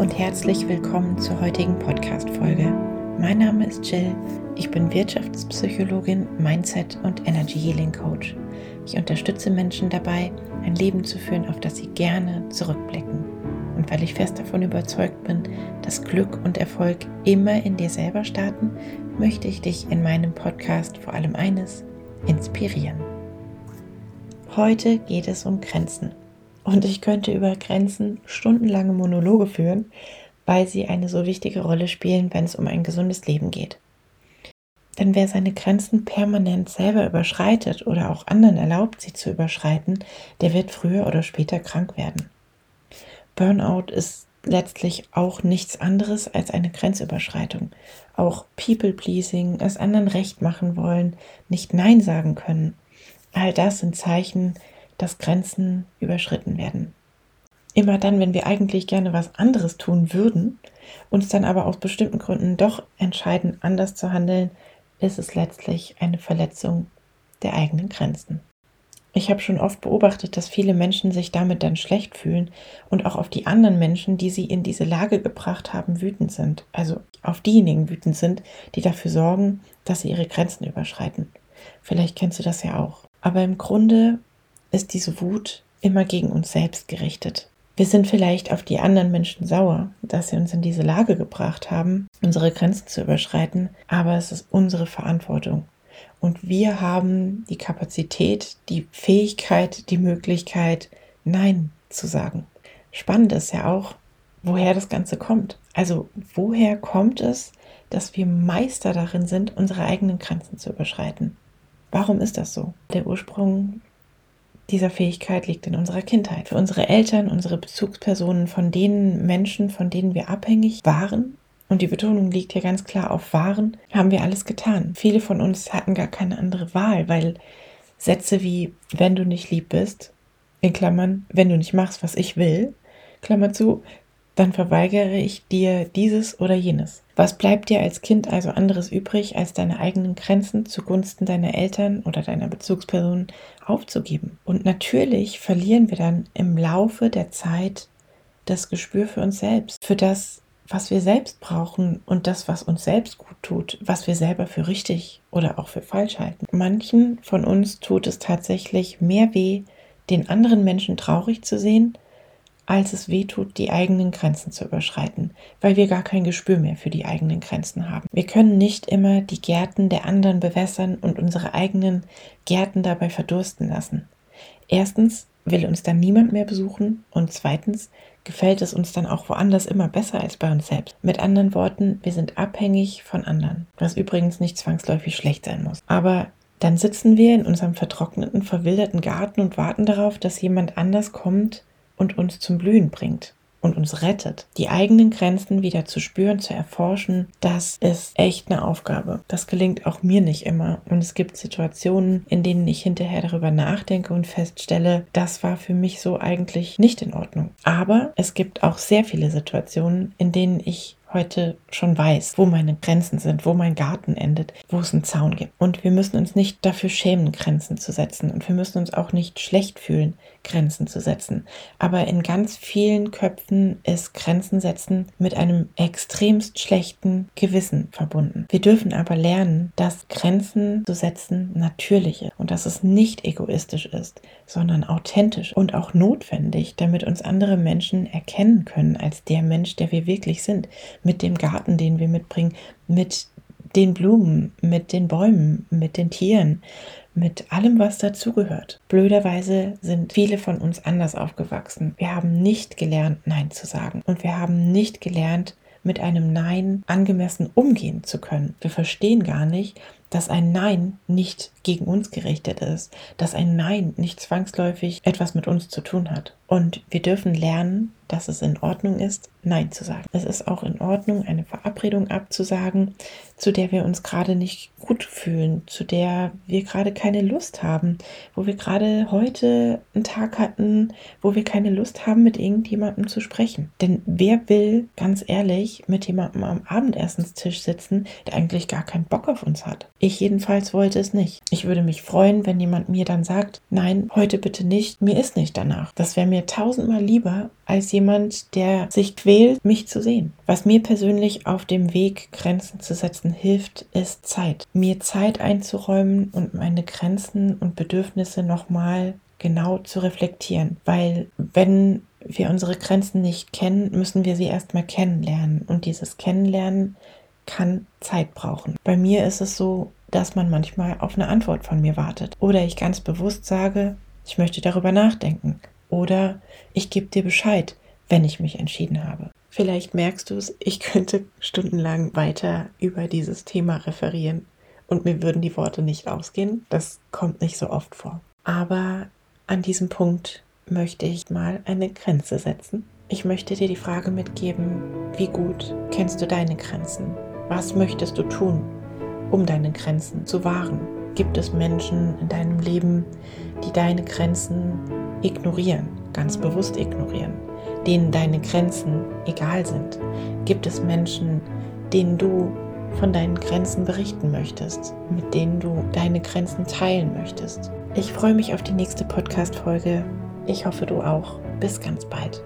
und herzlich willkommen zur heutigen Podcast-Folge. Mein Name ist Jill, ich bin Wirtschaftspsychologin, Mindset und Energy Healing Coach. Ich unterstütze Menschen dabei, ein Leben zu führen, auf das sie gerne zurückblicken. Und weil ich fest davon überzeugt bin, dass Glück und Erfolg immer in dir selber starten, möchte ich dich in meinem Podcast vor allem eines inspirieren. Heute geht es um Grenzen. Und ich könnte über Grenzen stundenlange Monologe führen, weil sie eine so wichtige Rolle spielen, wenn es um ein gesundes Leben geht. Denn wer seine Grenzen permanent selber überschreitet oder auch anderen erlaubt, sie zu überschreiten, der wird früher oder später krank werden. Burnout ist letztlich auch nichts anderes als eine Grenzüberschreitung. Auch People-Pleasing, es anderen recht machen wollen, nicht Nein sagen können. All das sind Zeichen, dass Grenzen überschritten werden. Immer dann, wenn wir eigentlich gerne was anderes tun würden, uns dann aber aus bestimmten Gründen doch entscheiden, anders zu handeln, ist es letztlich eine Verletzung der eigenen Grenzen. Ich habe schon oft beobachtet, dass viele Menschen sich damit dann schlecht fühlen und auch auf die anderen Menschen, die sie in diese Lage gebracht haben, wütend sind. Also auf diejenigen wütend sind, die dafür sorgen, dass sie ihre Grenzen überschreiten. Vielleicht kennst du das ja auch. Aber im Grunde ist diese Wut immer gegen uns selbst gerichtet. Wir sind vielleicht auf die anderen Menschen sauer, dass sie uns in diese Lage gebracht haben, unsere Grenzen zu überschreiten, aber es ist unsere Verantwortung. Und wir haben die Kapazität, die Fähigkeit, die Möglichkeit, Nein zu sagen. Spannend ist ja auch, woher das Ganze kommt. Also woher kommt es, dass wir Meister darin sind, unsere eigenen Grenzen zu überschreiten? Warum ist das so? Der Ursprung dieser Fähigkeit liegt in unserer Kindheit. Für unsere Eltern, unsere Bezugspersonen, von den Menschen, von denen wir abhängig waren, und die Betonung liegt hier ganz klar auf waren, haben wir alles getan. Viele von uns hatten gar keine andere Wahl, weil Sätze wie, wenn du nicht lieb bist, in Klammern, wenn du nicht machst, was ich will, Klammer zu, dann verweigere ich dir dieses oder jenes. Was bleibt dir als Kind also anderes übrig, als deine eigenen Grenzen zugunsten deiner Eltern oder deiner Bezugsperson aufzugeben? Und natürlich verlieren wir dann im Laufe der Zeit das Gespür für uns selbst, für das, was wir selbst brauchen und das, was uns selbst gut tut, was wir selber für richtig oder auch für falsch halten. Manchen von uns tut es tatsächlich mehr weh, den anderen Menschen traurig zu sehen, als es weh tut, die eigenen Grenzen zu überschreiten, weil wir gar kein Gespür mehr für die eigenen Grenzen haben. Wir können nicht immer die Gärten der anderen bewässern und unsere eigenen Gärten dabei verdursten lassen. Erstens will uns dann niemand mehr besuchen und zweitens gefällt es uns dann auch woanders immer besser als bei uns selbst. Mit anderen Worten, wir sind abhängig von anderen, was übrigens nicht zwangsläufig schlecht sein muss. Aber dann sitzen wir in unserem vertrockneten, verwilderten Garten und warten darauf, dass jemand anders kommt und uns zum Blühen bringt und uns rettet. Die eigenen Grenzen wieder zu spüren, zu erforschen, das ist echt eine Aufgabe. Das gelingt auch mir nicht immer. Und es gibt Situationen, in denen ich hinterher darüber nachdenke und feststelle, das war für mich so eigentlich nicht in Ordnung. Aber es gibt auch sehr viele Situationen, in denen ich heute schon weiß, wo meine Grenzen sind, wo mein Garten endet, wo es einen Zaun gibt. Und wir müssen uns nicht dafür schämen, Grenzen zu setzen. Und wir müssen uns auch nicht schlecht fühlen, Grenzen zu setzen. Aber in ganz vielen Köpfen ist Grenzen setzen mit einem extremst schlechten Gewissen verbunden. Wir dürfen aber lernen, dass Grenzen zu setzen natürlich ist und dass es nicht egoistisch ist, sondern authentisch und auch notwendig, damit uns andere Menschen erkennen können als der Mensch, der wir wirklich sind mit dem Garten, den wir mitbringen, mit den Blumen, mit den Bäumen, mit den Tieren, mit allem, was dazugehört. Blöderweise sind viele von uns anders aufgewachsen. Wir haben nicht gelernt, Nein zu sagen. Und wir haben nicht gelernt, mit einem Nein angemessen umgehen zu können. Wir verstehen gar nicht, dass ein Nein nicht gegen uns gerichtet ist, dass ein Nein nicht zwangsläufig etwas mit uns zu tun hat. Und wir dürfen lernen, dass es in Ordnung ist, Nein zu sagen. Es ist auch in Ordnung, eine Verabredung abzusagen, zu der wir uns gerade nicht gut fühlen, zu der wir gerade keine Lust haben, wo wir gerade heute einen Tag hatten, wo wir keine Lust haben, mit irgendjemandem zu sprechen. Denn wer will, ganz ehrlich, mit jemandem am Abendessenstisch sitzen, der eigentlich gar keinen Bock auf uns hat? Ich jedenfalls wollte es nicht. Ich würde mich freuen, wenn jemand mir dann sagt, nein, heute bitte nicht, mir ist nicht danach. Das wäre mir tausendmal lieber, als jemand, jemand, der sich quält, mich zu sehen. Was mir persönlich auf dem Weg, Grenzen zu setzen, hilft, ist Zeit. Mir Zeit einzuräumen und meine Grenzen und Bedürfnisse nochmal genau zu reflektieren. Weil wenn wir unsere Grenzen nicht kennen, müssen wir sie erstmal kennenlernen. Und dieses Kennenlernen kann Zeit brauchen. Bei mir ist es so, dass man manchmal auf eine Antwort von mir wartet. Oder ich ganz bewusst sage, ich möchte darüber nachdenken. Oder ich gebe dir Bescheid, wenn ich mich entschieden habe. Vielleicht merkst du es, ich könnte stundenlang weiter über dieses Thema referieren und mir würden die Worte nicht ausgehen. Das kommt nicht so oft vor. Aber an diesem Punkt möchte ich mal eine Grenze setzen. Ich möchte dir die Frage mitgeben, wie gut kennst du deine Grenzen? Was möchtest du tun, um deine Grenzen zu wahren? Gibt es Menschen in deinem Leben, die deine Grenzen ignorieren, ganz bewusst ignorieren, denen deine Grenzen egal sind? Gibt es Menschen, denen du von deinen Grenzen berichten möchtest, mit denen du deine Grenzen teilen möchtest? Ich freue mich auf die nächste Podcast-Folge. Ich hoffe, du auch. Bis ganz bald.